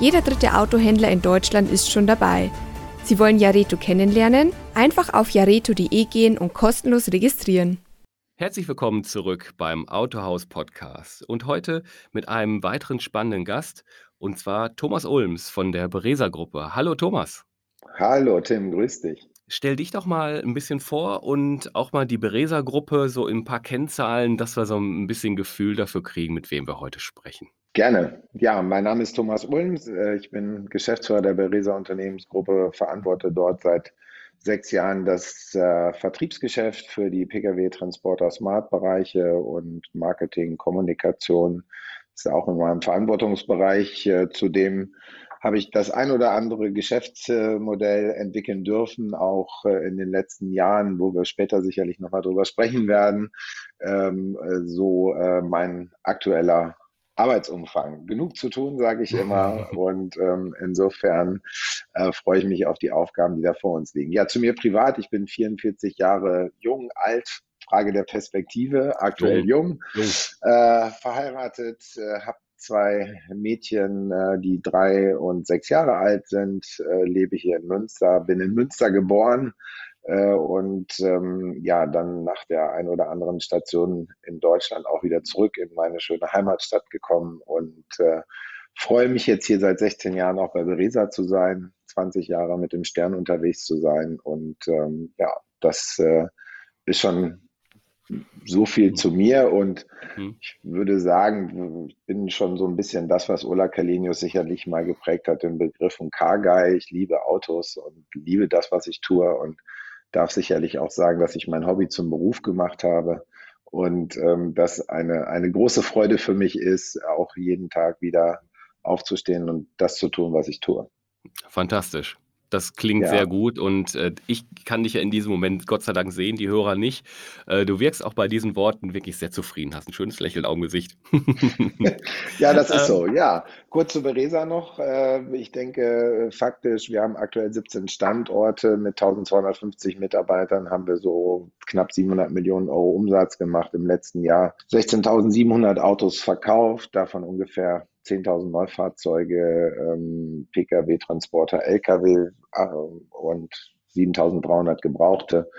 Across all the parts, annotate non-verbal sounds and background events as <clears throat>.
Jeder dritte Autohändler in Deutschland ist schon dabei. Sie wollen Jareto kennenlernen? Einfach auf jareto.de gehen und kostenlos registrieren. Herzlich willkommen zurück beim Autohaus Podcast und heute mit einem weiteren spannenden Gast und zwar Thomas Ulms von der Beresa Gruppe. Hallo Thomas. Hallo Tim, grüß dich. Stell dich doch mal ein bisschen vor und auch mal die Beresa Gruppe so in ein paar Kennzahlen, dass wir so ein bisschen Gefühl dafür kriegen, mit wem wir heute sprechen. Gerne. Ja, mein Name ist Thomas Ulms. Äh, ich bin Geschäftsführer der Beresa Unternehmensgruppe, verantworte dort seit sechs Jahren das äh, Vertriebsgeschäft für die Pkw-Transporter Smart-Bereiche und Marketing, Kommunikation ist auch in meinem Verantwortungsbereich. Äh, zudem habe ich das ein oder andere Geschäftsmodell entwickeln dürfen, auch in den letzten Jahren, wo wir später sicherlich nochmal drüber sprechen werden. Ähm, äh, so mein aktueller Arbeitsumfang. Genug zu tun, sage ich immer. <laughs> Und ähm, insofern äh, freue ich mich auf die Aufgaben, die da vor uns liegen. Ja, zu mir privat. Ich bin 44 Jahre jung, alt. Frage der Perspektive. Aktuell jung, jung. Äh, verheiratet, äh, habe zwei Mädchen, äh, die drei und sechs Jahre alt sind, äh, lebe hier in Münster, bin in Münster geboren, und ähm, ja, dann nach der ein oder anderen Station in Deutschland auch wieder zurück in meine schöne Heimatstadt gekommen und äh, freue mich jetzt hier seit 16 Jahren auch bei Beresa zu sein, 20 Jahre mit dem Stern unterwegs zu sein und ähm, ja, das äh, ist schon so viel zu mir und mhm. ich würde sagen, ich bin schon so ein bisschen das, was Ola Kalenius sicherlich mal geprägt hat, den Begriff von Car Guy. Ich liebe Autos und liebe das, was ich tue und darf sicherlich auch sagen, dass ich mein Hobby zum Beruf gemacht habe und ähm, das eine, eine große Freude für mich ist, auch jeden Tag wieder aufzustehen und das zu tun, was ich tue. Fantastisch. Das klingt ja. sehr gut und äh, ich kann dich ja in diesem Moment Gott sei Dank sehen, die Hörer nicht. Äh, du wirkst auch bei diesen Worten wirklich sehr zufrieden, hast ein schönes Lächeln auf dem Gesicht. <laughs> ja, das ist so, ja. Kurz zu Beresa noch. Äh, ich denke, faktisch, wir haben aktuell 17 Standorte mit 1250 Mitarbeitern, haben wir so knapp 700 Millionen Euro Umsatz gemacht im letzten Jahr. 16.700 Autos verkauft, davon ungefähr 10.000 Neufahrzeuge, ähm, Pkw-Transporter, Lkw äh, und 7.300 Gebrauchte,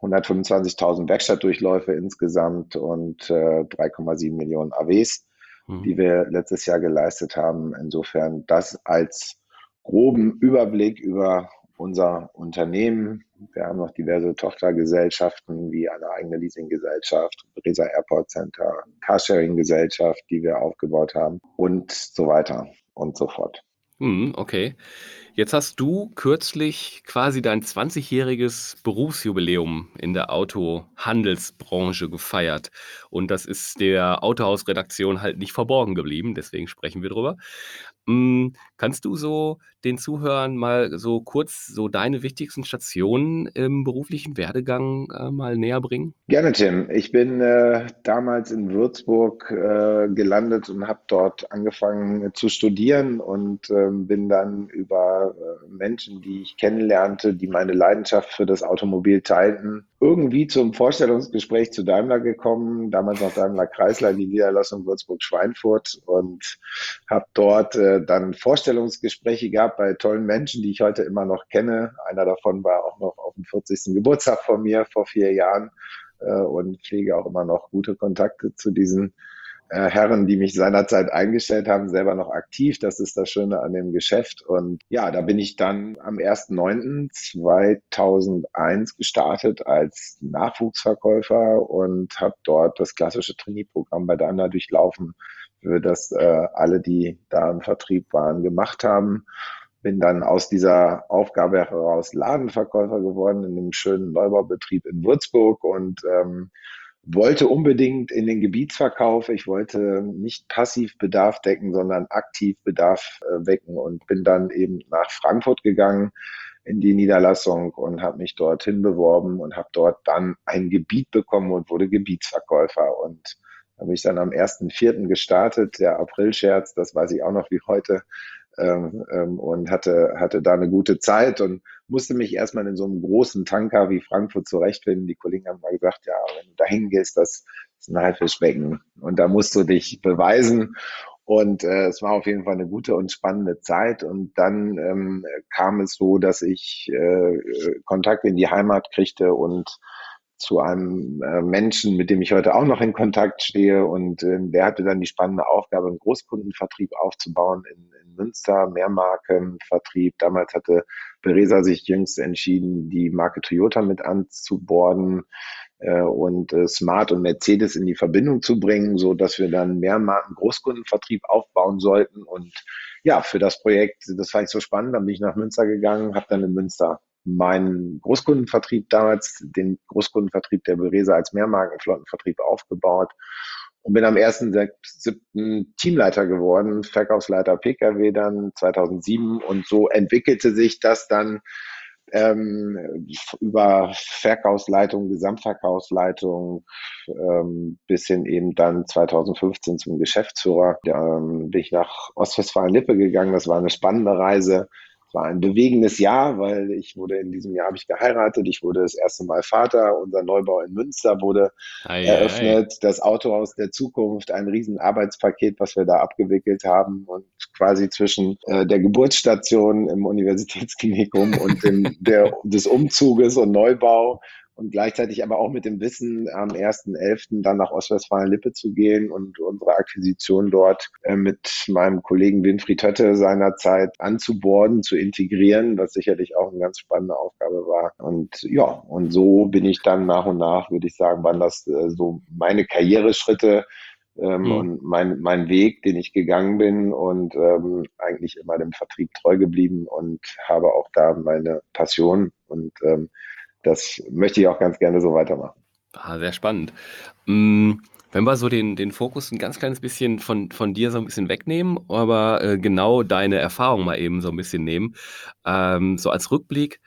125.000 Werkstattdurchläufe insgesamt und äh, 3,7 Millionen AWs, mhm. die wir letztes Jahr geleistet haben. Insofern das als groben Überblick über unser Unternehmen. Wir haben noch diverse Tochtergesellschaften wie eine eigene Leasinggesellschaft, Resa Airport Center, Carsharing-Gesellschaft, die wir aufgebaut haben und so weiter und so fort. Hm, okay. Jetzt hast du kürzlich quasi dein 20-jähriges Berufsjubiläum in der Autohandelsbranche gefeiert. Und das ist der Autohausredaktion halt nicht verborgen geblieben, deswegen sprechen wir drüber. Hm, kannst du so den Zuhörern mal so kurz so deine wichtigsten Stationen im beruflichen Werdegang äh, mal näher bringen? Gerne, Tim. Ich bin äh, damals in Würzburg äh, gelandet und habe dort angefangen zu studieren und ähm, bin dann über äh, Menschen, die ich kennenlernte, die meine Leidenschaft für das Automobil teilten, irgendwie zum Vorstellungsgespräch zu Daimler gekommen, damals noch Daimler Kreisler, die Niederlassung Würzburg-Schweinfurt und habe dort dann Vorstellungsgespräche gehabt bei tollen Menschen, die ich heute immer noch kenne. Einer davon war auch noch auf dem 40. Geburtstag von mir vor vier Jahren äh, und pflege auch immer noch gute kontakte zu diesen äh, Herren, die mich seinerzeit eingestellt haben, selber noch aktiv. Das ist das Schöne an dem Geschäft. Und ja, da bin ich dann am 1.9.2001 gestartet als Nachwuchsverkäufer und habe dort das klassische Trainee-Programm bei Daimler durchlaufen, für das äh, alle, die da im Vertrieb waren, gemacht haben bin dann aus dieser Aufgabe heraus Ladenverkäufer geworden in dem schönen Neubaubetrieb in Würzburg und ähm, wollte unbedingt in den Gebietsverkauf. Ich wollte nicht passiv Bedarf decken, sondern aktiv Bedarf äh, wecken und bin dann eben nach Frankfurt gegangen in die Niederlassung und habe mich dorthin beworben und habe dort dann ein Gebiet bekommen und wurde Gebietsverkäufer. Und da ich dann am 1.4. gestartet, der Aprilscherz, das weiß ich auch noch wie heute, ähm, ähm, und hatte, hatte da eine gute Zeit und musste mich erstmal in so einem großen Tanker wie Frankfurt zurechtfinden. Die Kollegen haben mal gesagt, ja, wenn du da hingehst, das ist ein Haifischbecken und da musst du dich beweisen. Und äh, es war auf jeden Fall eine gute und spannende Zeit. Und dann ähm, kam es so, dass ich äh, Kontakt in die Heimat kriegte und zu einem äh, Menschen, mit dem ich heute auch noch in Kontakt stehe. Und äh, der hatte dann die spannende Aufgabe, einen Großkundenvertrieb aufzubauen in, in Münster, Mehrmarkenvertrieb. Damals hatte Beresa sich jüngst entschieden, die Marke Toyota mit anzuborden äh, und äh, Smart und Mercedes in die Verbindung zu bringen, so dass wir dann Mehrmarken Großkundenvertrieb aufbauen sollten. Und ja, für das Projekt, das fand ich so spannend, dann bin ich nach Münster gegangen, habe dann in Münster meinen Großkundenvertrieb damals, den Großkundenvertrieb der Beresa als Mehrmarkenflottenvertrieb aufgebaut und bin am 1.7. Teamleiter geworden, Verkaufsleiter Pkw dann 2007 und so entwickelte sich das dann ähm, über Verkaufsleitung, Gesamtverkaufsleitung ähm, bis hin eben dann 2015 zum Geschäftsführer. Da ähm, bin ich nach Ostwestfalen-Lippe gegangen. Das war eine spannende Reise war ein bewegendes Jahr, weil ich wurde in diesem Jahr habe ich geheiratet, ich wurde das erste Mal Vater, unser Neubau in Münster wurde ei, eröffnet, ei. das Autohaus der Zukunft, ein riesen Arbeitspaket, was wir da abgewickelt haben und quasi zwischen äh, der Geburtsstation im Universitätsklinikum und dem, <laughs> der, des Umzuges und Neubau und gleichzeitig aber auch mit dem Wissen, am 1.11. dann nach Ostwestfalen-Lippe zu gehen und unsere Akquisition dort äh, mit meinem Kollegen Winfried Hötte seinerzeit anzuborden, zu integrieren, was sicherlich auch eine ganz spannende Aufgabe war. Und ja, und so bin ich dann nach und nach, würde ich sagen, waren das äh, so meine Karriereschritte, ähm, mhm. und mein, mein Weg, den ich gegangen bin und ähm, eigentlich immer dem Vertrieb treu geblieben und habe auch da meine Passion und ähm, das möchte ich auch ganz gerne so weitermachen. Ah, sehr spannend. Mm, wenn wir so den, den Fokus ein ganz kleines bisschen von, von dir so ein bisschen wegnehmen, aber äh, genau deine Erfahrung mal eben so ein bisschen nehmen, ähm, so als Rückblick,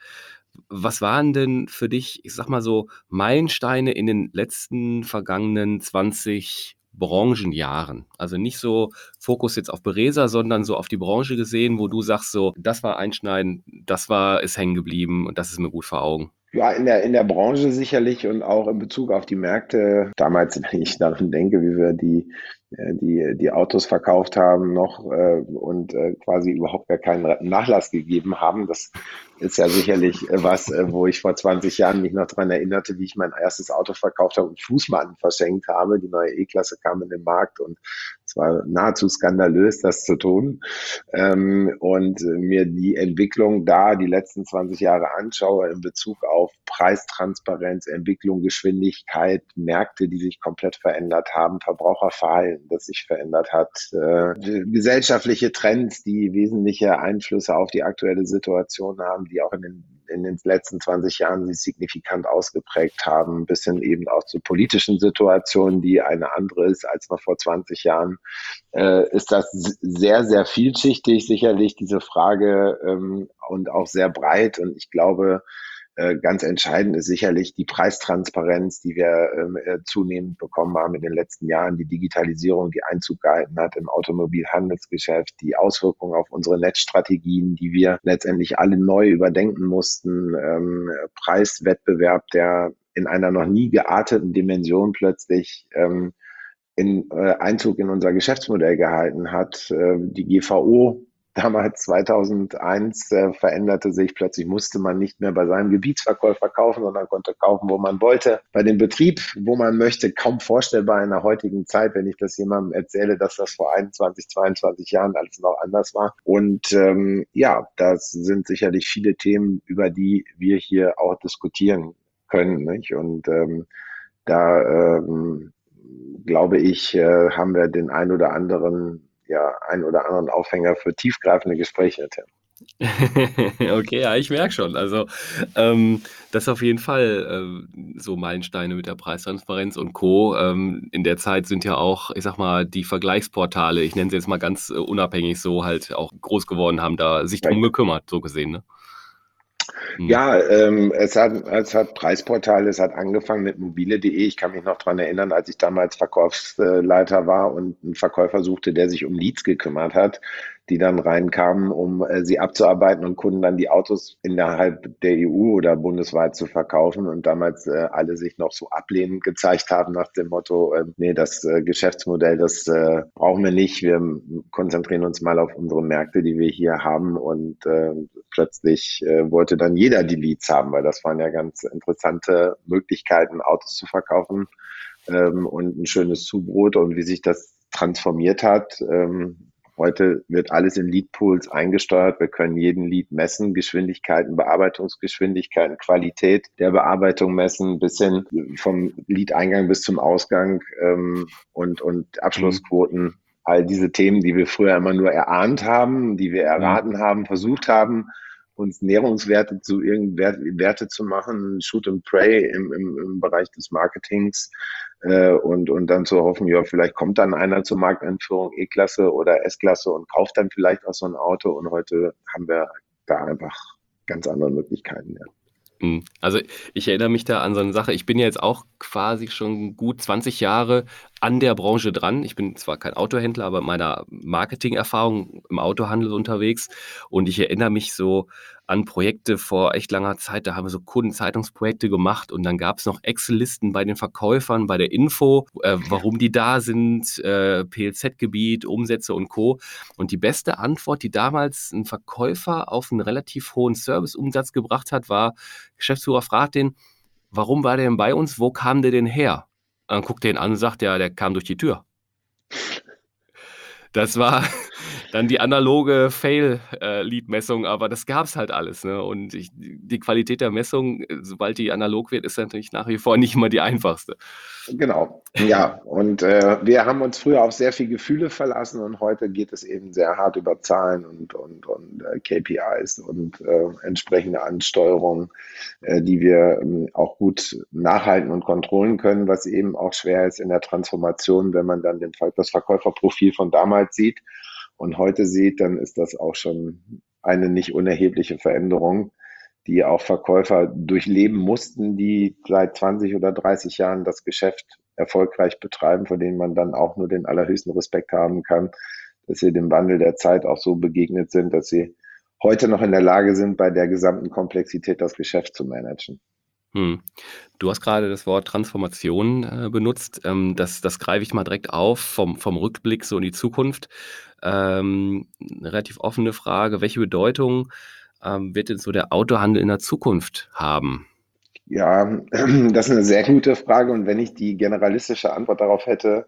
was waren denn für dich, ich sag mal so, Meilensteine in den letzten vergangenen 20 Branchenjahren. Also nicht so Fokus jetzt auf Beresa, sondern so auf die Branche gesehen, wo du sagst so, das war einschneidend, das war, ist hängen geblieben und das ist mir gut vor Augen. Ja, in der, in der Branche sicherlich und auch in Bezug auf die Märkte. Damals, <laughs> wenn ich daran denke, wie wir die, äh, die, die Autos verkauft haben noch äh, und äh, quasi überhaupt gar keinen Nachlass gegeben haben, das ist ja sicherlich äh, was, äh, wo ich vor 20 Jahren mich noch dran erinnerte, wie ich mein erstes Auto verkauft habe und Fußmatten verschenkt habe. Die neue E-Klasse kam in den Markt und war nahezu skandalös, das zu tun. Ähm, und mir die Entwicklung da die letzten 20 Jahre anschaue in Bezug auf Preistransparenz, Entwicklung, Geschwindigkeit, Märkte, die sich komplett verändert haben, Verbraucherverhalten, das sich verändert hat, äh, gesellschaftliche Trends, die wesentliche Einflüsse auf die aktuelle Situation haben, die auch in den, in den letzten 20 Jahren sich signifikant ausgeprägt haben, bis hin eben auch zu politischen Situationen, die eine andere ist als noch vor 20 Jahren, äh, ist das sehr, sehr vielschichtig sicherlich, diese Frage ähm, und auch sehr breit. Und ich glaube, ganz entscheidend ist sicherlich die Preistransparenz, die wir ähm, äh, zunehmend bekommen haben in den letzten Jahren, die Digitalisierung, die Einzug gehalten hat im Automobilhandelsgeschäft, die Auswirkungen auf unsere Netzstrategien, die wir letztendlich alle neu überdenken mussten, ähm, Preiswettbewerb, der in einer noch nie gearteten Dimension plötzlich ähm, in, äh, Einzug in unser Geschäftsmodell gehalten hat. Äh, die GVO damals 2001 äh, veränderte sich. Plötzlich musste man nicht mehr bei seinem Gebietsverkäufer kaufen, sondern konnte kaufen, wo man wollte. Bei dem Betrieb, wo man möchte, kaum vorstellbar in der heutigen Zeit, wenn ich das jemandem erzähle, dass das vor 21, 22 Jahren alles noch anders war. Und ähm, ja, das sind sicherlich viele Themen, über die wir hier auch diskutieren können. Nicht? Und ähm, da ähm, glaube ich, äh, haben wir den ein oder anderen ja, einen oder anderen Aufhänger für tiefgreifende Gespräche. <laughs> okay, ja, ich merke schon. Also, ähm, das ist auf jeden Fall äh, so Meilensteine mit der Preistransparenz und Co. Ähm, in der Zeit sind ja auch, ich sag mal, die Vergleichsportale, ich nenne sie jetzt mal ganz äh, unabhängig so, halt auch groß geworden, haben da sich drum gekümmert, so gesehen, ne? Mhm. Ja, ähm, es, hat, es hat Preisportale, es hat angefangen mit mobile.de. Ich kann mich noch dran erinnern, als ich damals Verkaufsleiter war und einen Verkäufer suchte, der sich um Leads gekümmert hat die dann reinkamen, um äh, sie abzuarbeiten und Kunden dann die Autos innerhalb der EU oder bundesweit zu verkaufen und damals äh, alle sich noch so ablehnend gezeigt haben nach dem Motto, äh, nee, das äh, Geschäftsmodell, das äh, brauchen wir nicht, wir konzentrieren uns mal auf unsere Märkte, die wir hier haben. Und äh, plötzlich äh, wollte dann jeder die Leads haben, weil das waren ja ganz interessante Möglichkeiten, Autos zu verkaufen ähm, und ein schönes Zubrot. Und wie sich das transformiert hat, ähm, Heute wird alles in Lead-Pools eingesteuert. Wir können jeden Lead messen, Geschwindigkeiten, Bearbeitungsgeschwindigkeiten, Qualität der Bearbeitung messen, bis hin vom Lead-Eingang bis zum Ausgang ähm, und, und Abschlussquoten. All diese Themen, die wir früher immer nur erahnt haben, die wir erraten haben, versucht haben, uns Nährungswerte zu irgendeinen Werte zu machen, Shoot and Pray im, im, im Bereich des Marketings äh, und, und dann zu hoffen, ja, vielleicht kommt dann einer zur Markteinführung E-Klasse oder S-Klasse und kauft dann vielleicht auch so ein Auto und heute haben wir da einfach ganz andere Möglichkeiten. Ja. Hm. Also ich erinnere mich da an so eine Sache. Ich bin ja jetzt auch quasi schon gut 20 Jahre an der Branche dran. Ich bin zwar kein Autohändler, aber meiner Marketingerfahrung im Autohandel unterwegs. Und ich erinnere mich so an Projekte vor echt langer Zeit. Da haben wir so Kundenzeitungsprojekte gemacht und dann gab es noch Excel-Listen bei den Verkäufern, bei der Info, äh, <laughs> warum die da sind, äh, PLZ-Gebiet, Umsätze und Co. Und die beste Antwort, die damals ein Verkäufer auf einen relativ hohen Serviceumsatz gebracht hat, war, Geschäftsführer fragt den, warum war der denn bei uns? Wo kam der denn her? Dann guckt er ihn an und sagt, ja, der kam durch die Tür. Das war, dann die analoge Fail-Lead-Messung, aber das gab es halt alles. Ne? Und ich, die Qualität der Messung, sobald die analog wird, ist natürlich nach wie vor nicht immer die einfachste. Genau, ja. Und äh, wir haben uns früher auf sehr viel Gefühle verlassen und heute geht es eben sehr hart über Zahlen und, und, und äh, KPIs und äh, entsprechende Ansteuerungen, äh, die wir ähm, auch gut nachhalten und kontrollen können, was eben auch schwer ist in der Transformation, wenn man dann den, das Verkäuferprofil von damals sieht und heute sieht, dann ist das auch schon eine nicht unerhebliche Veränderung, die auch Verkäufer durchleben mussten, die seit 20 oder 30 Jahren das Geschäft erfolgreich betreiben, vor denen man dann auch nur den allerhöchsten Respekt haben kann, dass sie dem Wandel der Zeit auch so begegnet sind, dass sie heute noch in der Lage sind, bei der gesamten Komplexität das Geschäft zu managen. Hm. Du hast gerade das Wort Transformation äh, benutzt. Ähm, das, das greife ich mal direkt auf vom, vom Rückblick so in die Zukunft. Ähm, eine relativ offene Frage. Welche Bedeutung ähm, wird denn so der Autohandel in der Zukunft haben? Ja, <clears throat> das ist eine sehr gute Frage. Und wenn ich die generalistische Antwort darauf hätte,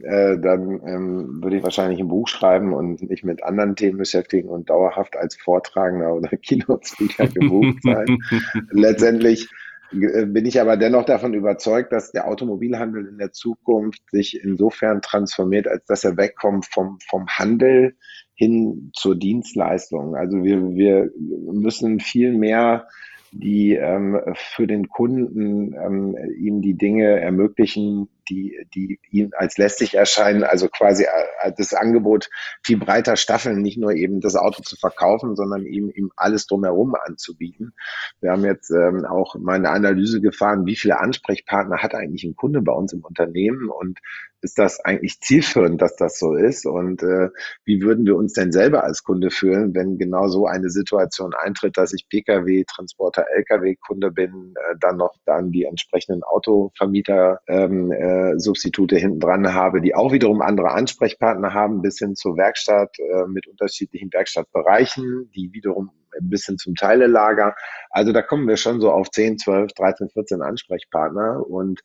äh, dann ähm, würde ich wahrscheinlich ein Buch schreiben und mich mit anderen Themen beschäftigen und dauerhaft als Vortragender oder <laughs> Keynote-Speaker gebucht sein. <laughs> Letztendlich bin ich aber dennoch davon überzeugt, dass der Automobilhandel in der Zukunft sich insofern transformiert, als dass er wegkommt vom, vom Handel hin zur Dienstleistung. Also wir, wir müssen viel mehr die ähm, für den Kunden ähm, ihm die Dinge ermöglichen, die, die ihm als lästig erscheinen, also quasi äh, das Angebot viel breiter staffeln, nicht nur eben das Auto zu verkaufen, sondern ihm, ihm alles drumherum anzubieten. Wir haben jetzt ähm, auch mal eine Analyse gefahren, wie viele Ansprechpartner hat eigentlich ein Kunde bei uns im Unternehmen und ist das eigentlich zielführend, dass das so ist? Und äh, wie würden wir uns denn selber als Kunde fühlen, wenn genau so eine Situation eintritt, dass ich Pkw, Transporter, Lkw-Kunde bin, äh, dann noch dann die entsprechenden Autovermieter ähm, äh, Substitute hinten dran habe, die auch wiederum andere Ansprechpartner haben, bis hin zur Werkstatt äh, mit unterschiedlichen Werkstattbereichen, die wiederum ein bisschen zum Teilelager. Also da kommen wir schon so auf 10, 12, 13, 14 Ansprechpartner und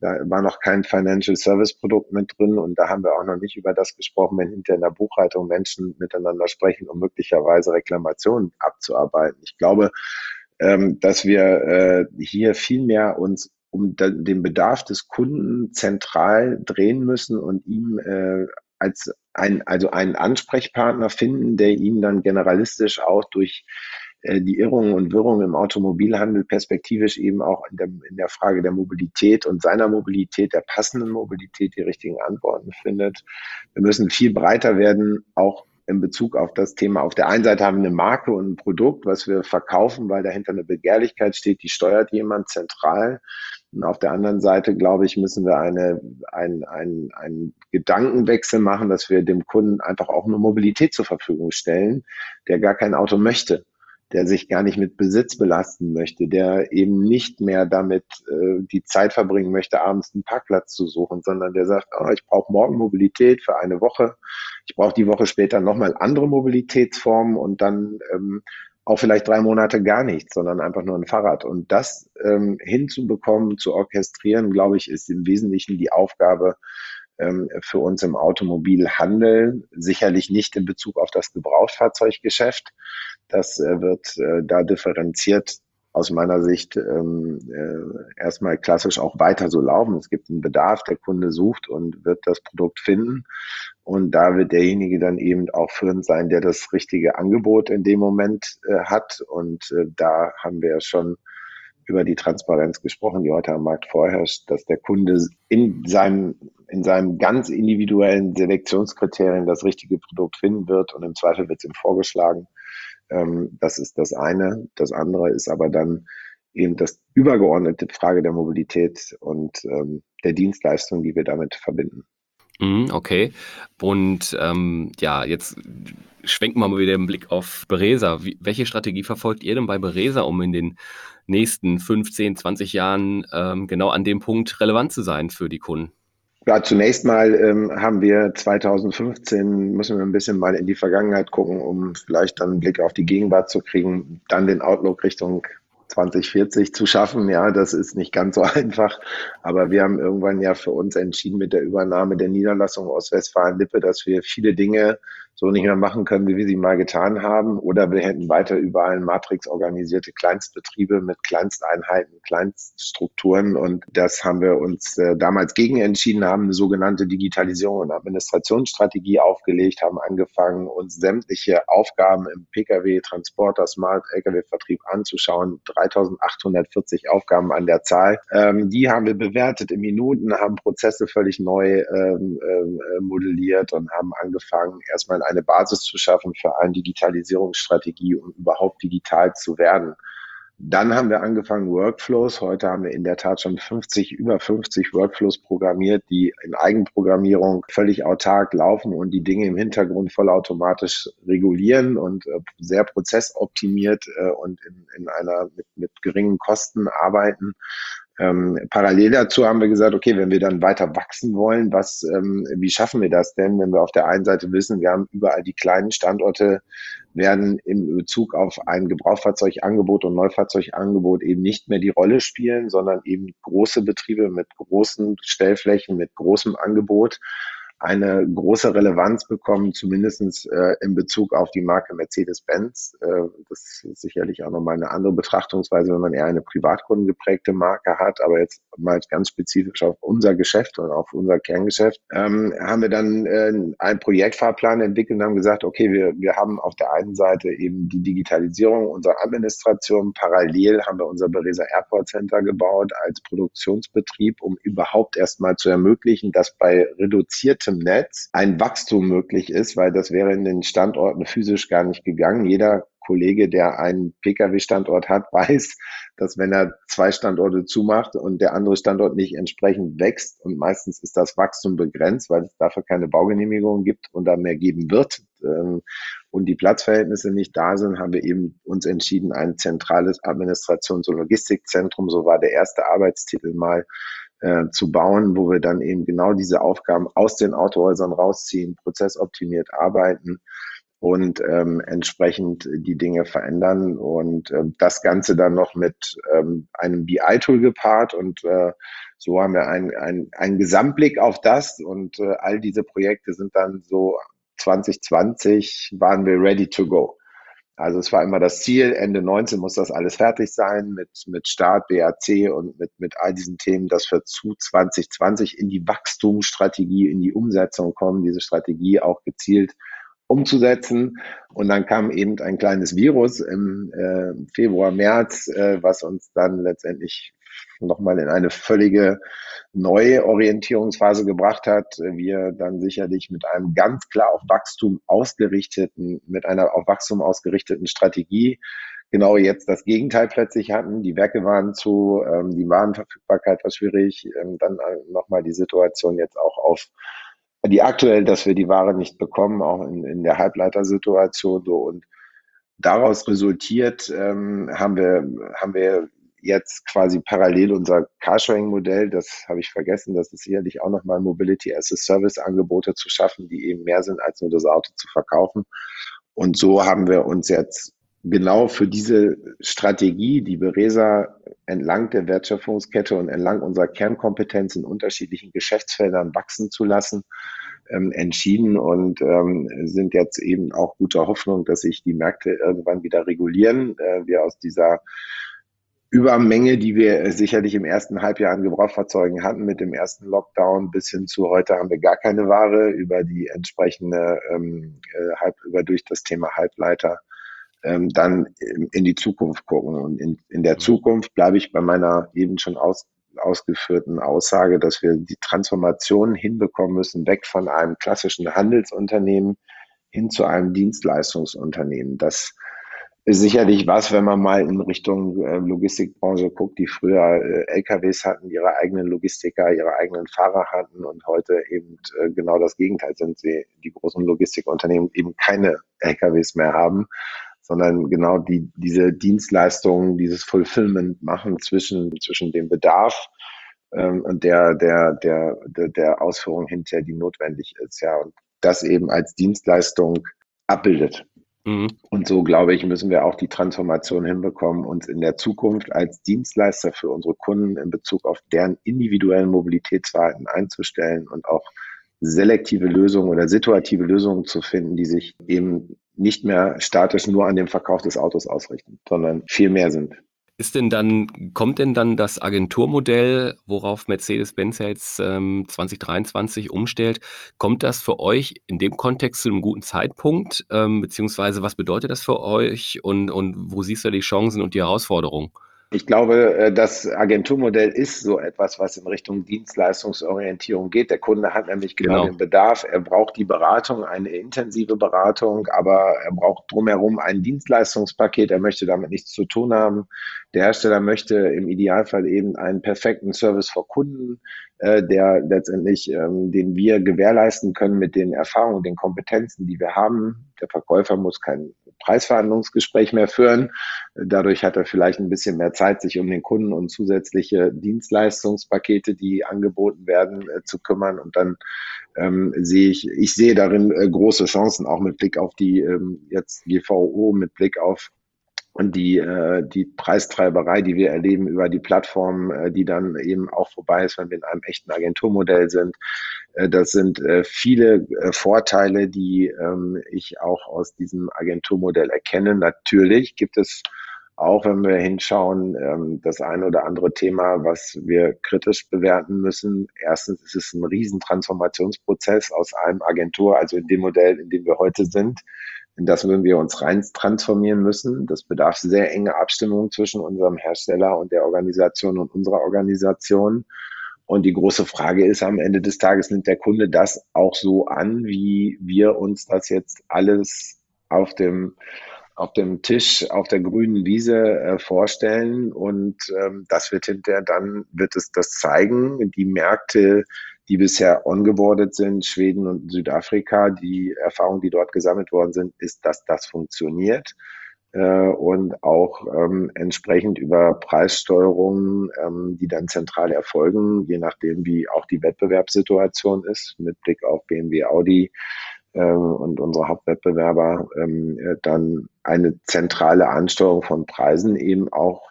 da war noch kein Financial Service Produkt mit drin und da haben wir auch noch nicht über das gesprochen, wenn hinter in der Buchhaltung Menschen miteinander sprechen, um möglicherweise Reklamationen abzuarbeiten. Ich glaube, ähm, dass wir äh, hier viel mehr uns um den Bedarf des Kunden zentral drehen müssen und ihm äh, als ein, also einen Ansprechpartner finden, der ihnen dann generalistisch auch durch äh, die Irrungen und Wirrungen im Automobilhandel perspektivisch eben auch in der, in der Frage der Mobilität und seiner Mobilität, der passenden Mobilität die richtigen Antworten findet. Wir müssen viel breiter werden, auch in Bezug auf das Thema. Auf der einen Seite haben wir eine Marke und ein Produkt, was wir verkaufen, weil dahinter eine Begehrlichkeit steht, die steuert jemand zentral. Und auf der anderen Seite, glaube ich, müssen wir eine, ein, ein, einen Gedankenwechsel machen, dass wir dem Kunden einfach auch eine Mobilität zur Verfügung stellen, der gar kein Auto möchte der sich gar nicht mit Besitz belasten möchte, der eben nicht mehr damit äh, die Zeit verbringen möchte, abends einen Parkplatz zu suchen, sondern der sagt, oh, ich brauche morgen Mobilität für eine Woche, ich brauche die Woche später nochmal andere Mobilitätsformen und dann ähm, auch vielleicht drei Monate gar nichts, sondern einfach nur ein Fahrrad. Und das ähm, hinzubekommen, zu orchestrieren, glaube ich, ist im Wesentlichen die Aufgabe ähm, für uns im Automobilhandel. Sicherlich nicht in Bezug auf das Gebrauchtfahrzeuggeschäft, das äh, wird äh, da differenziert aus meiner Sicht ähm, äh, erstmal klassisch auch weiter so laufen. Es gibt einen Bedarf, der Kunde sucht und wird das Produkt finden. Und da wird derjenige dann eben auch führend sein, der das richtige Angebot in dem Moment äh, hat. Und äh, da haben wir schon über die Transparenz gesprochen, die heute am Markt vorherrscht, dass der Kunde in seinem, in seinem ganz individuellen Selektionskriterien das richtige Produkt finden wird und im Zweifel wird es ihm vorgeschlagen. Ähm, das ist das eine. Das andere ist aber dann eben das übergeordnete Frage der Mobilität und ähm, der Dienstleistung, die wir damit verbinden. Mhm, okay. Und ähm, ja, jetzt schwenken wir mal wieder den Blick auf Beresa. Welche Strategie verfolgt ihr denn bei Beresa, um in den nächsten 15, 20 Jahren ähm, genau an dem Punkt relevant zu sein für die Kunden? Ja, zunächst mal ähm, haben wir 2015, müssen wir ein bisschen mal in die Vergangenheit gucken, um vielleicht dann einen Blick auf die Gegenwart zu kriegen, dann den Outlook Richtung 2040 zu schaffen. Ja, das ist nicht ganz so <laughs> einfach. Aber wir haben irgendwann ja für uns entschieden mit der Übernahme der Niederlassung aus Westfalen-Lippe, dass wir viele Dinge so nicht mehr machen können, wie wir sie mal getan haben. Oder wir hätten weiter überall Matrix organisierte Kleinstbetriebe mit Kleinsteinheiten, Kleinststrukturen. Und das haben wir uns äh, damals gegen entschieden, haben eine sogenannte Digitalisierung und Administrationsstrategie aufgelegt, haben angefangen, uns sämtliche Aufgaben im Pkw, Transporter, Smart, Lkw-Vertrieb anzuschauen. 3840 Aufgaben an der Zahl. Ähm, die haben wir bewertet in Minuten, haben Prozesse völlig neu ähm, äh, modelliert und haben angefangen, erstmal eine Basis zu schaffen für eine Digitalisierungsstrategie, um überhaupt digital zu werden. Dann haben wir angefangen Workflows. Heute haben wir in der Tat schon 50, über 50 Workflows programmiert, die in Eigenprogrammierung völlig autark laufen und die Dinge im Hintergrund vollautomatisch regulieren und äh, sehr prozessoptimiert äh, und in, in einer mit, mit geringen Kosten arbeiten. Ähm, parallel dazu haben wir gesagt, okay, wenn wir dann weiter wachsen wollen, was, ähm, wie schaffen wir das denn, wenn wir auf der einen Seite wissen, wir haben überall die kleinen Standorte, werden im Bezug auf ein Gebrauchfahrzeugangebot und Neufahrzeugangebot eben nicht mehr die Rolle spielen, sondern eben große Betriebe mit großen Stellflächen, mit großem Angebot eine große Relevanz bekommen, zumindest äh, in Bezug auf die Marke Mercedes-Benz. Äh, das ist sicherlich auch nochmal eine andere Betrachtungsweise, wenn man eher eine privatkundengeprägte Marke hat, aber jetzt mal ganz spezifisch auf unser Geschäft und auf unser Kerngeschäft, ähm, haben wir dann äh, einen Projektfahrplan entwickelt und haben gesagt, okay, wir, wir haben auf der einen Seite eben die Digitalisierung unserer Administration. Parallel haben wir unser Beresa Airport Center gebaut als Produktionsbetrieb, um überhaupt erstmal zu ermöglichen, dass bei reduzierten im Netz ein Wachstum möglich ist, weil das wäre in den Standorten physisch gar nicht gegangen. Jeder Kollege, der einen Pkw-Standort hat, <laughs> weiß, dass wenn er zwei Standorte zumacht und der andere Standort nicht entsprechend wächst, und meistens ist das Wachstum begrenzt, weil es dafür keine Baugenehmigung gibt und da mehr geben wird, ähm, und die Platzverhältnisse nicht da sind, haben wir eben uns entschieden, ein zentrales Administrations- und Logistikzentrum, so war der erste Arbeitstitel mal, äh, zu bauen, wo wir dann eben genau diese Aufgaben aus den Autohäusern rausziehen, prozessoptimiert arbeiten und ähm, entsprechend die Dinge verändern und äh, das Ganze dann noch mit ähm, einem BI-Tool gepaart und äh, so haben wir einen, einen, einen Gesamtblick auf das und äh, all diese Projekte sind dann so 2020 waren wir ready to go. Also es war immer das Ziel, Ende 19 muss das alles fertig sein mit, mit Start, BAC und mit, mit all diesen Themen, dass wir zu 2020 in die Wachstumsstrategie, in die Umsetzung kommen, diese Strategie auch gezielt umzusetzen. Und dann kam eben ein kleines Virus im äh, Februar, März, äh, was uns dann letztendlich nochmal in eine völlige neue Orientierungsphase gebracht hat. Wir dann sicherlich mit einem ganz klar auf Wachstum ausgerichteten, mit einer auf Wachstum ausgerichteten Strategie genau jetzt das Gegenteil plötzlich hatten. Die Werke waren zu, ähm, die Warenverfügbarkeit war schwierig. Ähm, dann nochmal die Situation jetzt auch auf die aktuell, dass wir die Ware nicht bekommen, auch in, in der Halbleitersituation so und daraus resultiert ähm, haben wir haben wir jetzt quasi parallel unser Carsharing-Modell, das habe ich vergessen, das ist sicherlich auch nochmal Mobility as a Service Angebote zu schaffen, die eben mehr sind, als nur das Auto zu verkaufen. Und so haben wir uns jetzt genau für diese Strategie, die Beresa entlang der Wertschöpfungskette und entlang unserer Kernkompetenz in unterschiedlichen Geschäftsfeldern wachsen zu lassen, ähm, entschieden und ähm, sind jetzt eben auch guter Hoffnung, dass sich die Märkte irgendwann wieder regulieren. Äh, wir aus dieser Übermenge, die wir sicherlich im ersten Halbjahr an Gebrauchfahrzeugen hatten, mit dem ersten Lockdown bis hin zu heute haben wir gar keine Ware über die entsprechende, ähm, äh, halb, über durch das Thema Halbleiter ähm, dann in die Zukunft gucken. Und in, in der Zukunft bleibe ich bei meiner eben schon aus, ausgeführten Aussage, dass wir die Transformation hinbekommen müssen, weg von einem klassischen Handelsunternehmen hin zu einem Dienstleistungsunternehmen. Das ist sicherlich was, wenn man mal in Richtung äh, Logistikbranche guckt, die früher äh, LKWs hatten, ihre eigenen Logistiker, ihre eigenen Fahrer hatten und heute eben äh, genau das Gegenteil sind. Sie, die großen Logistikunternehmen eben keine LKWs mehr haben, sondern genau die, diese Dienstleistungen, dieses Fulfillment machen zwischen, zwischen dem Bedarf ähm, und der, der, der, der, der Ausführung hinterher, die notwendig ist, ja, und das eben als Dienstleistung abbildet. Mhm. Und so, glaube ich, müssen wir auch die Transformation hinbekommen, uns in der Zukunft als Dienstleister für unsere Kunden in Bezug auf deren individuellen Mobilitätsverhalten einzustellen und auch selektive Lösungen oder situative Lösungen zu finden, die sich eben nicht mehr statisch nur an dem Verkauf des Autos ausrichten, sondern viel mehr sind. Ist denn dann, kommt denn dann das Agenturmodell, worauf Mercedes-Benz jetzt ähm, 2023 umstellt, kommt das für euch in dem Kontext zu einem guten Zeitpunkt? Ähm, beziehungsweise was bedeutet das für euch und, und wo siehst du die Chancen und die Herausforderungen? Ich glaube, äh, das Agenturmodell ist so etwas, was in Richtung Dienstleistungsorientierung geht. Der Kunde hat nämlich genau, genau, den Bedarf. Er braucht die Beratung, eine intensive Beratung, aber er braucht drumherum ein Dienstleistungspaket. Er möchte damit nichts zu tun haben. Der Hersteller möchte im Idealfall eben einen perfekten Service vor Kunden, äh, der letztendlich, ähm, den wir gewährleisten können mit den Erfahrungen, den Kompetenzen, die wir haben. Der Verkäufer muss kein Preisverhandlungsgespräch mehr führen. Dadurch hat er vielleicht ein bisschen mehr Zeit, sich um den Kunden und zusätzliche Dienstleistungspakete, die angeboten werden, äh, zu kümmern. Und dann ähm, sehe ich, ich sehe darin äh, große Chancen, auch mit Blick auf die ähm, jetzt GVO, mit Blick auf und die, äh, die Preistreiberei, die wir erleben über die Plattform, äh, die dann eben auch vorbei ist, wenn wir in einem echten Agenturmodell sind. Äh, das sind äh, viele äh, Vorteile, die ähm, ich auch aus diesem Agenturmodell erkenne. Natürlich gibt es auch, wenn wir hinschauen, ähm, das eine oder andere Thema, was wir kritisch bewerten müssen. Erstens ist es ein Riesentransformationsprozess aus einem Agentur, also in dem Modell, in dem wir heute sind, in das würden wir uns rein transformieren müssen. Das bedarf sehr enge Abstimmung zwischen unserem Hersteller und der Organisation und unserer Organisation. Und die große Frage ist am Ende des Tages, nimmt der Kunde das auch so an, wie wir uns das jetzt alles auf dem, auf dem Tisch, auf der grünen Wiese äh, vorstellen. Und ähm, das wird hinterher dann, wird es das zeigen. Die Märkte die bisher ongeboardet sind, Schweden und Südafrika, die Erfahrungen, die dort gesammelt worden sind, ist, dass das funktioniert. Äh, und auch ähm, entsprechend über Preissteuerungen, ähm, die dann zentral erfolgen, je nachdem, wie auch die Wettbewerbssituation ist, mit Blick auf BMW, Audi äh, und unsere Hauptwettbewerber, ähm, äh, dann eine zentrale Ansteuerung von Preisen eben auch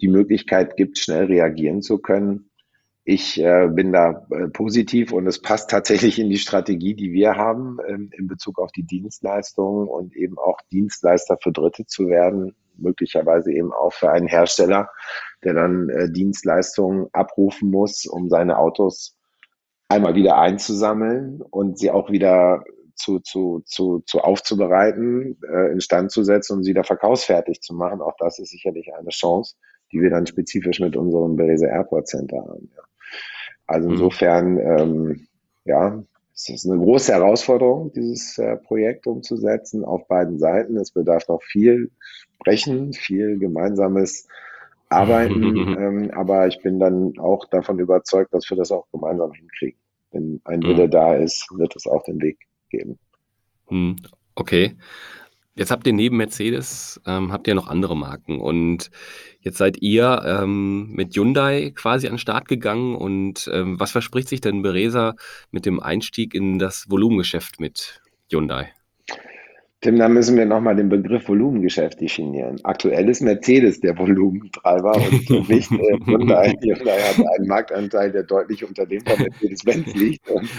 die Möglichkeit gibt, schnell reagieren zu können ich äh, bin da äh, positiv und es passt tatsächlich in die Strategie, die wir haben ähm, in Bezug auf die Dienstleistungen und eben auch Dienstleister für Dritte zu werden, möglicherweise eben auch für einen Hersteller, der dann äh, Dienstleistungen abrufen muss, um seine Autos einmal wieder einzusammeln und sie auch wieder zu, zu, zu, zu aufzubereiten, äh, instand zu setzen und sie da verkaufsfertig zu machen. Auch das ist sicherlich eine Chance, die wir dann spezifisch mit unserem Berese Airport Center haben. Ja. Also mhm. insofern, ähm, ja, es ist eine große Herausforderung, dieses äh, Projekt umzusetzen auf beiden Seiten. Es bedarf noch viel Sprechen, viel gemeinsames Arbeiten. <laughs> ähm, aber ich bin dann auch davon überzeugt, dass wir das auch gemeinsam hinkriegen. Wenn ein. Wille da ist, wird es auch den Weg geben. Mhm. Okay. Jetzt habt ihr neben Mercedes, ähm, habt ihr noch andere Marken und jetzt seid ihr ähm, mit Hyundai quasi an den Start gegangen und ähm, was verspricht sich denn Beresa mit dem Einstieg in das Volumengeschäft mit Hyundai? Tim, da müssen wir nochmal den Begriff Volumengeschäft definieren. Aktuell ist Mercedes der Volumentreiber und <laughs> nicht äh, Hyundai. Hyundai hat einen Marktanteil, der deutlich unter dem von Mercedes-Benz liegt. Und,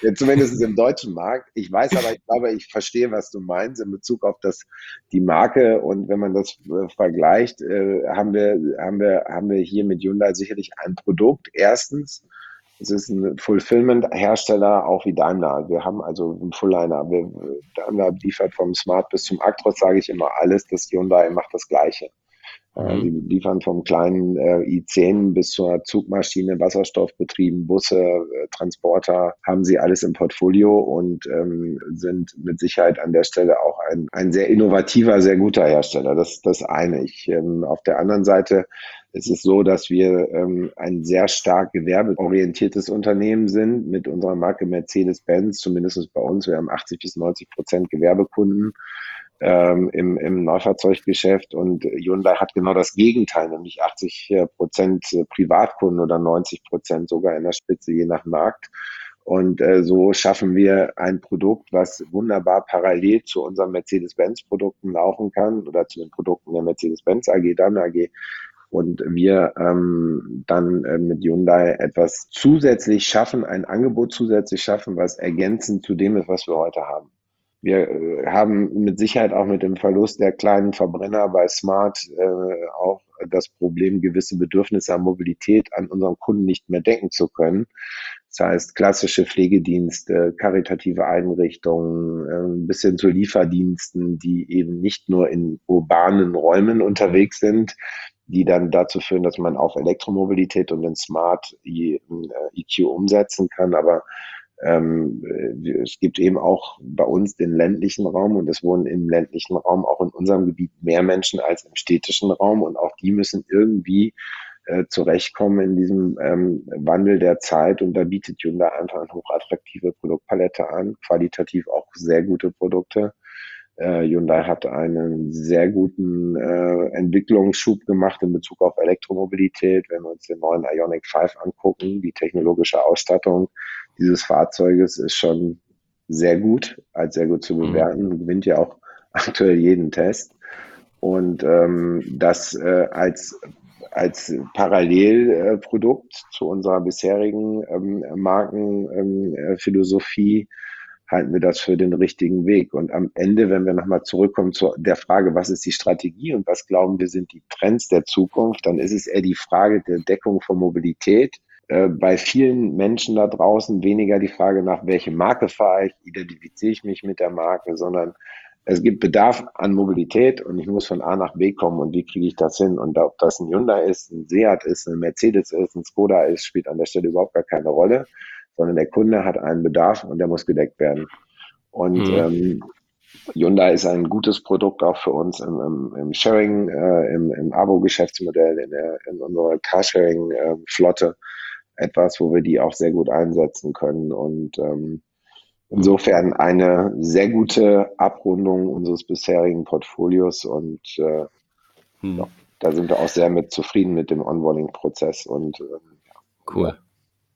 ja, zumindest im deutschen Markt. Ich weiß aber, ich glaube, ich verstehe, was du meinst in Bezug auf das, die Marke. Und wenn man das äh, vergleicht, äh, haben, wir, haben, wir, haben wir hier mit Hyundai sicherlich ein Produkt. Erstens, es ist ein Fulfillment-Hersteller, auch wie Daimler. Wir haben also einen Full-Liner. Daimler liefert vom Smart bis zum Actros, sage ich immer alles. Das Hyundai macht das Gleiche. Äh, mhm. Die liefern vom kleinen äh, i10 bis zur Zugmaschine, Wasserstoffbetrieben, Busse, äh, Transporter, haben sie alles im Portfolio und ähm, sind mit Sicherheit an der Stelle auch ein, ein sehr innovativer, sehr guter Hersteller. Das ist das eine. Ich, ähm, auf der anderen Seite es ist so, dass wir ähm, ein sehr stark gewerbeorientiertes Unternehmen sind mit unserer Marke Mercedes-Benz, zumindest bei uns. Wir haben 80 bis 90 Prozent Gewerbekunden ähm, im, im Neufahrzeuggeschäft und Hyundai hat genau das Gegenteil, nämlich 80 Prozent Privatkunden oder 90 Prozent sogar in der Spitze, je nach Markt. Und äh, so schaffen wir ein Produkt, was wunderbar parallel zu unseren Mercedes-Benz-Produkten laufen kann oder zu den Produkten der Mercedes-Benz AG, dann AG, und wir ähm, dann äh, mit Hyundai etwas zusätzlich schaffen, ein Angebot zusätzlich schaffen, was ergänzend zu dem ist, was wir heute haben. Wir äh, haben mit Sicherheit auch mit dem Verlust der kleinen Verbrenner bei Smart äh, auch das Problem, gewisse Bedürfnisse an Mobilität an unseren Kunden nicht mehr denken zu können. Das heißt, klassische Pflegedienste, karitative Einrichtungen, äh, bis hin zu Lieferdiensten, die eben nicht nur in urbanen Räumen unterwegs sind, die dann dazu führen, dass man auf Elektromobilität und den Smart EQ äh, umsetzen kann. Aber ähm, es gibt eben auch bei uns den ländlichen Raum und es wohnen im ländlichen Raum auch in unserem Gebiet mehr Menschen als im städtischen Raum und auch die müssen irgendwie äh, zurechtkommen in diesem ähm, Wandel der Zeit und da bietet Hyundai einfach eine hochattraktive Produktpalette an, qualitativ auch sehr gute Produkte äh, Hyundai hat einen sehr guten äh, Entwicklungsschub gemacht in Bezug auf Elektromobilität. Wenn wir uns den neuen Ionic 5 angucken, die technologische Ausstattung dieses Fahrzeuges ist schon sehr gut, als sehr gut zu mhm. bewerten, mhm. gewinnt ja auch <laughs> aktuell jeden Test. Und ähm, das äh, als als Parallelprodukt äh, zu unserer bisherigen ähm, Markenphilosophie ähm, halten wir das für den richtigen Weg. Und am Ende, wenn wir nochmal zurückkommen zu der Frage, was ist die Strategie und was glauben wir sind die Trends der Zukunft, dann ist es eher die Frage der Deckung von Mobilität. Äh, bei vielen Menschen da draußen weniger die Frage nach, welche Marke fahre ich, identifiziere ich mich mit der Marke, sondern es gibt Bedarf an Mobilität und ich muss von A nach B kommen und wie kriege ich das hin? Und ob das ein Hyundai ist, ein Seat ist, ein Mercedes ist, ein Skoda ist, spielt an der Stelle überhaupt gar keine Rolle sondern der Kunde hat einen Bedarf und der muss gedeckt werden. Und mhm. ähm, Hyundai ist ein gutes Produkt auch für uns im, im, im Sharing, äh, im, im Abo-Geschäftsmodell, in, der, in unserer Carsharing-Flotte. Etwas, wo wir die auch sehr gut einsetzen können. Und ähm, insofern eine sehr gute Abrundung unseres bisherigen Portfolios. Und äh, hm. ja, da sind wir auch sehr mit zufrieden mit dem Onboarding-Prozess. Und ähm, cool.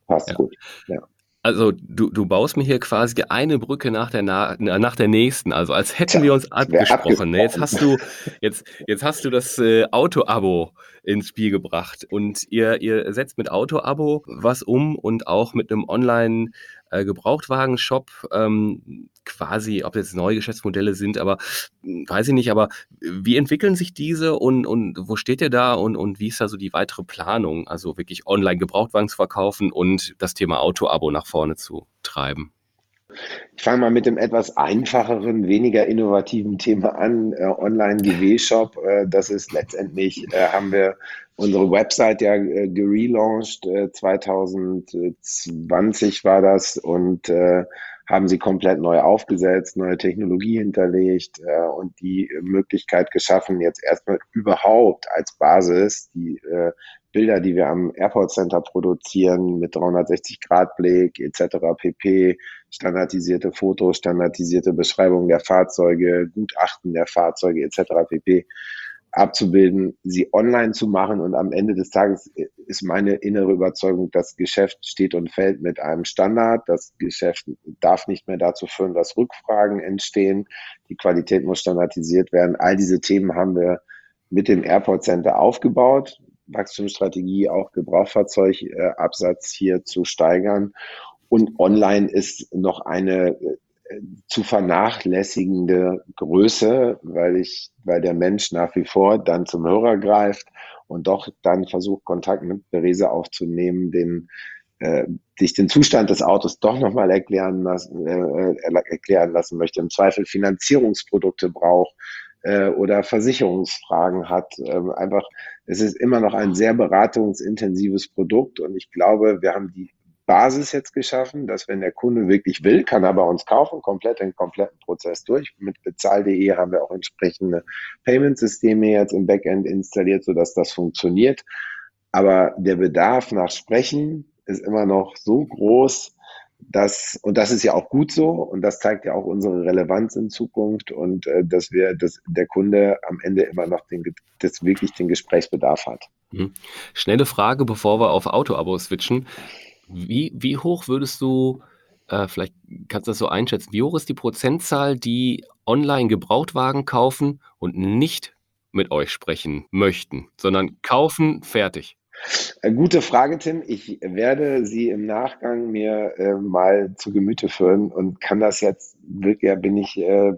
Passt ja. gut. Ja. Also du, du baust mir hier quasi eine Brücke nach der, nach der nächsten, also als hätten wir uns abgesprochen. Ne? Jetzt hast du, <laughs> jetzt, jetzt hast du das äh, Auto-Abo ins Spiel gebracht und ihr, ihr setzt mit Auto-Abo was um und auch mit einem Online- äh, Gebrauchtwagen-Shop ähm, quasi, ob jetzt neue Geschäftsmodelle sind, aber hm, weiß ich nicht, aber wie entwickeln sich diese und, und wo steht ihr da und, und wie ist da so die weitere Planung, also wirklich online Gebrauchtwagen zu verkaufen und das Thema Auto-Abo nach vorne zu treiben? Ich fange mal mit dem etwas einfacheren, weniger innovativen Thema an. Äh, Online-GW-Shop, äh, das ist letztendlich, haben wir unsere Website ja äh, gerelauncht. 2020 war das und äh, haben sie komplett neu aufgesetzt, neue Technologie hinterlegt äh, und die Möglichkeit geschaffen, jetzt erstmal überhaupt als Basis die äh, Bilder, die wir am Airport Center produzieren, mit 360-Grad-Blick etc. pp, standardisierte Fotos, standardisierte Beschreibungen der Fahrzeuge, Gutachten der Fahrzeuge etc. pp abzubilden, sie online zu machen. Und am Ende des Tages ist meine innere Überzeugung, das Geschäft steht und fällt mit einem Standard. Das Geschäft darf nicht mehr dazu führen, dass Rückfragen entstehen. Die Qualität muss standardisiert werden. All diese Themen haben wir mit dem Airport Center aufgebaut. Wachstumsstrategie, auch Gebrauchfahrzeugabsatz hier zu steigern. Und online ist noch eine zu vernachlässigende Größe, weil ich, weil der Mensch nach wie vor dann zum Hörer greift und doch dann versucht, Kontakt mit Therese aufzunehmen, den äh, sich den Zustand des Autos doch nochmal erklären lassen, äh, erklären lassen möchte, im Zweifel Finanzierungsprodukte braucht äh, oder Versicherungsfragen hat. Ähm, einfach, es ist immer noch ein sehr beratungsintensives Produkt und ich glaube, wir haben die Basis jetzt geschaffen, dass wenn der Kunde wirklich will, kann er bei uns kaufen, komplett den kompletten Prozess durch. Mit bezahl.de haben wir auch entsprechende Payment-Systeme jetzt im Backend installiert, sodass das funktioniert. Aber der Bedarf nach Sprechen ist immer noch so groß, dass, und das ist ja auch gut so, und das zeigt ja auch unsere Relevanz in Zukunft und äh, dass wir, dass der Kunde am Ende immer noch den, das wirklich den Gesprächsbedarf hat. Mhm. Schnelle Frage, bevor wir auf Auto-Abo switchen. Wie, wie hoch würdest du, äh, vielleicht kannst du das so einschätzen, wie hoch ist die Prozentzahl, die online Gebrauchtwagen kaufen und nicht mit euch sprechen möchten, sondern kaufen, fertig? Äh, gute Frage, Tim. Ich werde sie im Nachgang mir äh, mal zu Gemüte führen und kann das jetzt wirklich, bin ich, äh,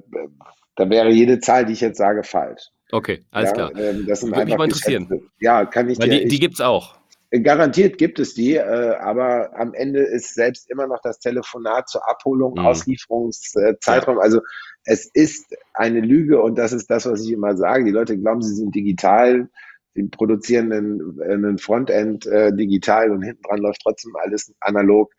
da wäre jede Zahl, die ich jetzt sage, falsch. Okay, alles ja, klar. Ähm, das sind Würde mich mal interessieren. Geschäfte. Ja, kann ich Weil dir, die, die gibt es auch. Garantiert gibt es die, äh, aber am Ende ist selbst immer noch das Telefonat zur Abholung, mhm. Auslieferungszeitraum. Also es ist eine Lüge und das ist das, was ich immer sage. Die Leute glauben, sie sind digital, sie produzieren einen, einen Frontend äh, digital und hinten dran läuft trotzdem alles analog.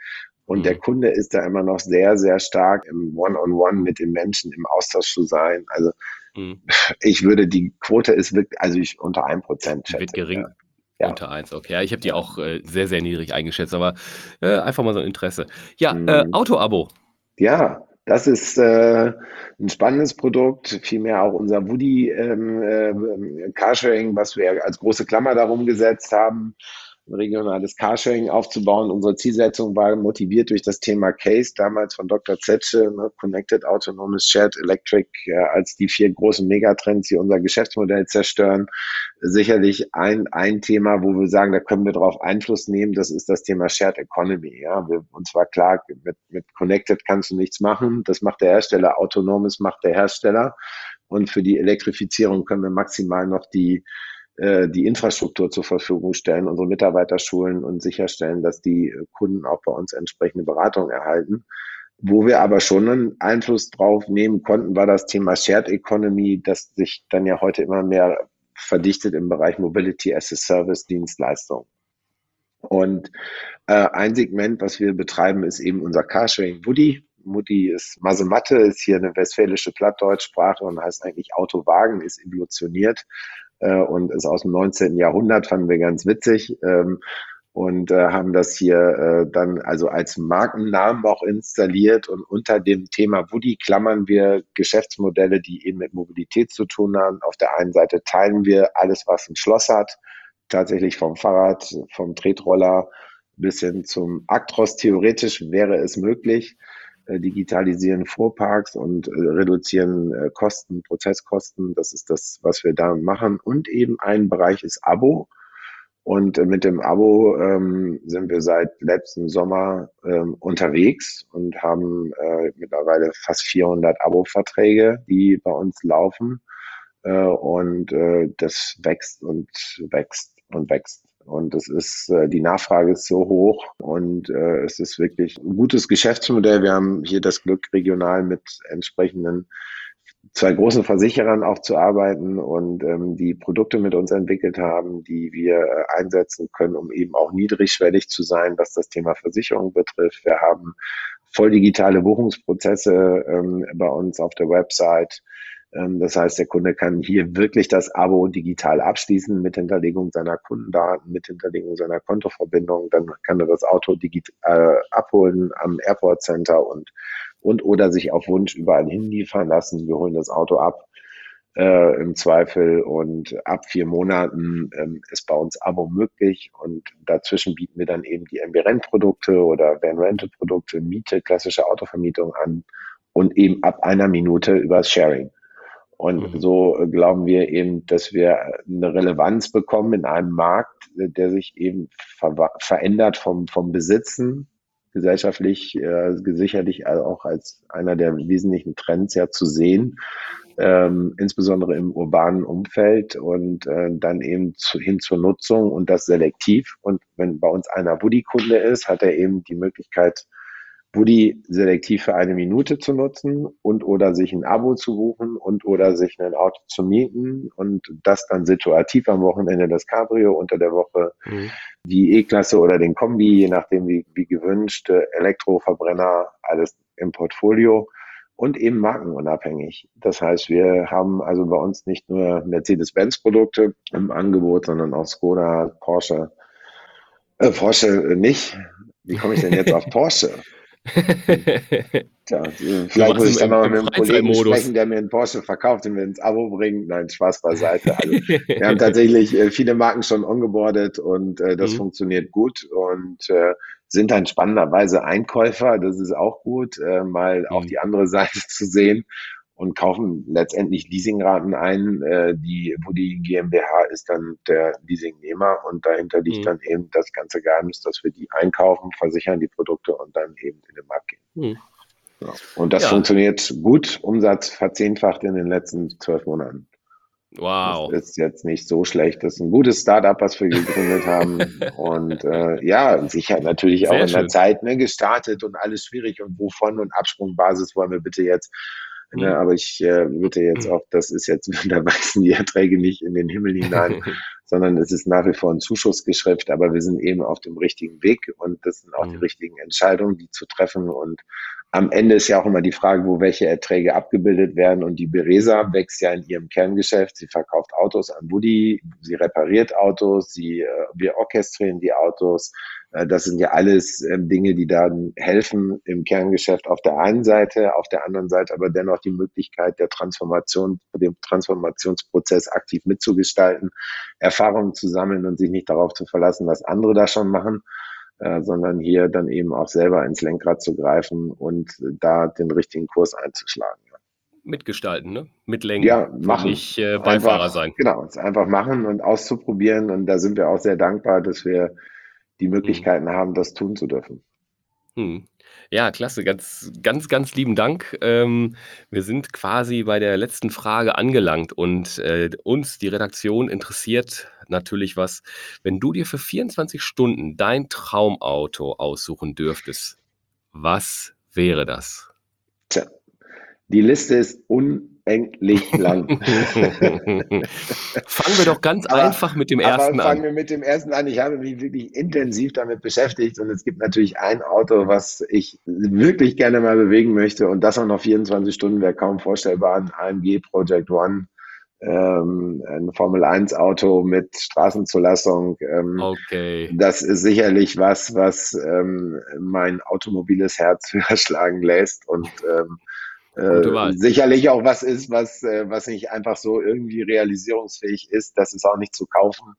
Und mhm. der Kunde ist da immer noch sehr, sehr stark im One-on-One -on -One mit den Menschen im Austausch zu sein. Also mhm. ich würde, die Quote ist wirklich, also ich unter einem Prozent. Wird gering. Ja. Ja. Unter 1, okay. Ja, ich habe die auch äh, sehr, sehr niedrig eingeschätzt, aber äh, einfach mal so ein Interesse. Ja, äh, mhm. äh, Auto-Abo. Ja, das ist äh, ein spannendes Produkt, vielmehr auch unser Woody ähm, äh, Carsharing, was wir als große Klammer darum gesetzt haben regionales Carsharing aufzubauen. Unsere Zielsetzung war motiviert durch das Thema Case, damals von Dr. Zetsche, ne, Connected Autonomous Shared Electric, äh, als die vier großen Megatrends, die unser Geschäftsmodell zerstören. Sicherlich ein, ein Thema, wo wir sagen, da können wir darauf Einfluss nehmen, das ist das Thema Shared Economy. Ja, wir, und zwar klar, mit, mit Connected kannst du nichts machen. Das macht der Hersteller, Autonomes macht der Hersteller. Und für die Elektrifizierung können wir maximal noch die die Infrastruktur zur Verfügung stellen, unsere Mitarbeiter schulen und sicherstellen, dass die Kunden auch bei uns entsprechende Beratung erhalten. Wo wir aber schon einen Einfluss drauf nehmen konnten, war das Thema Shared Economy, das sich dann ja heute immer mehr verdichtet im Bereich Mobility as a Service Dienstleistung. Und äh, ein Segment, was wir betreiben, ist eben unser Carsharing Woody. Mutti ist Masematte, ist hier eine westfälische Plattdeutschsprache und heißt eigentlich Autowagen, ist evolutioniert äh, und ist aus dem 19. Jahrhundert, fanden wir ganz witzig. Ähm, und äh, haben das hier äh, dann also als Markennamen auch installiert und unter dem Thema Woody klammern wir Geschäftsmodelle, die eben mit Mobilität zu tun haben. Auf der einen Seite teilen wir alles, was ein Schloss hat, tatsächlich vom Fahrrad, vom Tretroller bis hin zum Actros. Theoretisch wäre es möglich, digitalisieren Fuhrparks und äh, reduzieren äh, Kosten, Prozesskosten. Das ist das, was wir da machen. Und eben ein Bereich ist Abo. Und mit dem Abo ähm, sind wir seit letztem Sommer ähm, unterwegs und haben äh, mittlerweile fast 400 Abo-Verträge, die bei uns laufen. Äh, und äh, das wächst und wächst und wächst. Und es ist, äh, die Nachfrage ist so hoch und äh, es ist wirklich ein gutes Geschäftsmodell. Wir haben hier das Glück, regional mit entsprechenden zwei großen Versicherern auch zu arbeiten und ähm, die Produkte mit uns entwickelt haben, die wir äh, einsetzen können, um eben auch niedrigschwellig zu sein, was das Thema Versicherung betrifft. Wir haben voll digitale Buchungsprozesse ähm, bei uns auf der Website. Ähm, das heißt, der Kunde kann hier wirklich das Abo digital abschließen mit Hinterlegung seiner Kundendaten, mit Hinterlegung seiner Kontoverbindung. Dann kann er das Auto digital äh, abholen am Airport Center und, und oder sich auf Wunsch überall hinliefern lassen. Wir holen das Auto ab. Äh, im Zweifel und ab vier Monaten ähm, ist bei uns Abo möglich und dazwischen bieten wir dann eben die MB Rent Produkte oder Van Rental Produkte, Miete, klassische Autovermietung an und eben ab einer Minute übers Sharing. Und mhm. so glauben wir eben, dass wir eine Relevanz bekommen in einem Markt, der sich eben ver verändert vom, vom Besitzen, gesellschaftlich äh, sicherlich auch als einer der wesentlichen Trends ja zu sehen, ähm, insbesondere im urbanen Umfeld und äh, dann eben zu, hin zur Nutzung und das selektiv. Und wenn bei uns einer Woody-Kunde ist, hat er eben die Möglichkeit, Woody selektiv für eine Minute zu nutzen und oder sich ein Abo zu buchen und oder sich ein Auto zu mieten und das dann situativ am Wochenende das Cabrio, unter der Woche mhm. die E-Klasse oder den Kombi, je nachdem wie, wie gewünscht, Elektroverbrenner, alles im Portfolio und eben markenunabhängig. Das heißt, wir haben also bei uns nicht nur Mercedes-Benz-Produkte im Angebot, sondern auch Skoda, Porsche, äh, Porsche nicht. Wie komme ich denn jetzt auf <laughs> Porsche? <laughs> Tja, vielleicht muss ich dann mal mit einem Kollegen sprechen, der mir einen Porsche verkauft und mir ins Abo bringt. Nein, Spaß beiseite. Also, wir haben tatsächlich äh, viele Marken schon ongeboardet und äh, das mhm. funktioniert gut und äh, sind dann spannenderweise Einkäufer. Das ist auch gut, äh, mal mhm. auch die andere Seite zu sehen und kaufen letztendlich Leasingraten ein, äh, die, wo die GmbH ist dann der Leasingnehmer und dahinter liegt mhm. dann eben das ganze Geheimnis, dass wir die einkaufen, versichern die Produkte und dann eben in den Markt gehen. Mhm. Ja. Und das ja. funktioniert gut. Umsatz verzehnfacht in den letzten zwölf Monaten. Wow. Das ist jetzt nicht so schlecht. Das ist ein gutes Startup, was wir gegründet haben. <laughs> Und äh, ja, sicher natürlich Sehr auch in schön. der Zeit ne, gestartet und alles schwierig. Und wovon und Absprungbasis wollen wir bitte jetzt Ne, mhm. aber ich äh, würde jetzt mhm. auch, das ist jetzt, <laughs> da wachsen die Erträge nicht in den Himmel hinein, <laughs> sondern es ist nach wie vor ein Zuschussgeschäft, aber wir sind eben auf dem richtigen Weg und das sind auch mhm. die richtigen Entscheidungen, die zu treffen. Und am Ende ist ja auch immer die Frage, wo welche Erträge abgebildet werden. Und die Beresa wächst ja in ihrem Kerngeschäft. Sie verkauft Autos an Woody, sie repariert Autos, sie, äh, wir orchestrieren die Autos, äh, das sind ja alles ähm, Dinge, die dann helfen im Kerngeschäft auf der einen Seite, auf der anderen Seite aber dennoch die Möglichkeit der Transformation, dem Transformationsprozess aktiv mitzugestalten, Erfahrungen zu sammeln und sich nicht darauf zu verlassen, was andere da schon machen, äh, sondern hier dann eben auch selber ins Lenkrad zu greifen und da den richtigen Kurs einzuschlagen. Mitgestalten, ne? Mitlenken. Ja, machen. Nicht äh, Beifahrer einfach, sein. Genau, einfach machen und auszuprobieren. Und da sind wir auch sehr dankbar, dass wir die mhm. Möglichkeiten mhm. haben, das tun zu dürfen. Hm. Ja, klasse. Ganz, ganz, ganz lieben Dank. Ähm, wir sind quasi bei der letzten Frage angelangt und äh, uns, die Redaktion, interessiert natürlich was. Wenn du dir für 24 Stunden dein Traumauto aussuchen dürftest, was wäre das? Tja, die Liste ist un unendlich <laughs> lang. <laughs> fangen wir doch ganz aber, einfach mit dem ersten fangen an. wir mit dem ersten an. Ich habe mich wirklich intensiv damit beschäftigt und es gibt natürlich ein Auto, was ich wirklich gerne mal bewegen möchte und das auch noch 24 Stunden wäre kaum vorstellbar. Ein AMG Project One. Ähm, ein Formel 1 Auto mit Straßenzulassung. Ähm, okay. Das ist sicherlich was, was ähm, mein automobiles Herz <laughs> höher schlagen lässt und ähm, äh, sicherlich auch was ist, was, äh, was nicht einfach so irgendwie realisierungsfähig ist. Das ist auch nicht zu kaufen.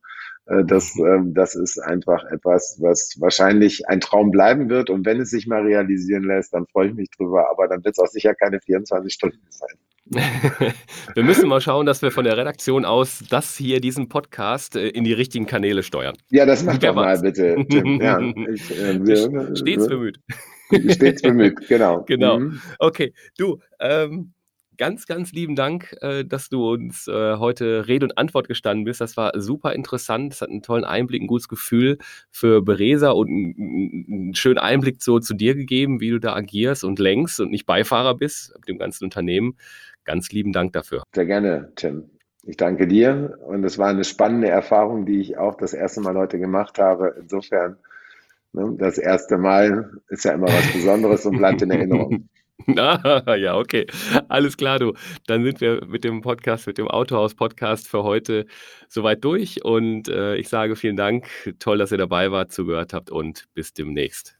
Äh, das, äh, das ist einfach etwas, was wahrscheinlich ein Traum bleiben wird. Und wenn es sich mal realisieren lässt, dann freue ich mich drüber. Aber dann wird es auch sicher keine 24 Stunden sein. Wir müssen mal schauen, dass wir von der Redaktion aus das hier, diesen Podcast, äh, in die richtigen Kanäle steuern. Ja, das macht doch mal bitte. <laughs> Ja, ich, äh, Stets bemüht. <laughs> Stets bemüht, genau. Genau. Mhm. Okay, du, ähm, ganz, ganz lieben Dank, äh, dass du uns äh, heute Rede und Antwort gestanden bist. Das war super interessant. Es hat einen tollen Einblick, ein gutes Gefühl für Beresa und einen, einen schönen Einblick so zu dir gegeben, wie du da agierst und längst und nicht Beifahrer bist mit dem ganzen Unternehmen. Ganz lieben Dank dafür. Sehr gerne, Tim. Ich danke dir und es war eine spannende Erfahrung, die ich auch das erste Mal heute gemacht habe. Insofern Ne? Das erste Mal ist ja immer was Besonderes und bleibt in Erinnerung. <laughs> Ah, ja, okay. Alles klar, du. Dann sind wir mit dem Podcast, mit dem Autohaus-Podcast für heute soweit durch. Und äh, ich sage vielen Dank. Toll, dass ihr dabei wart, zugehört habt und bis demnächst.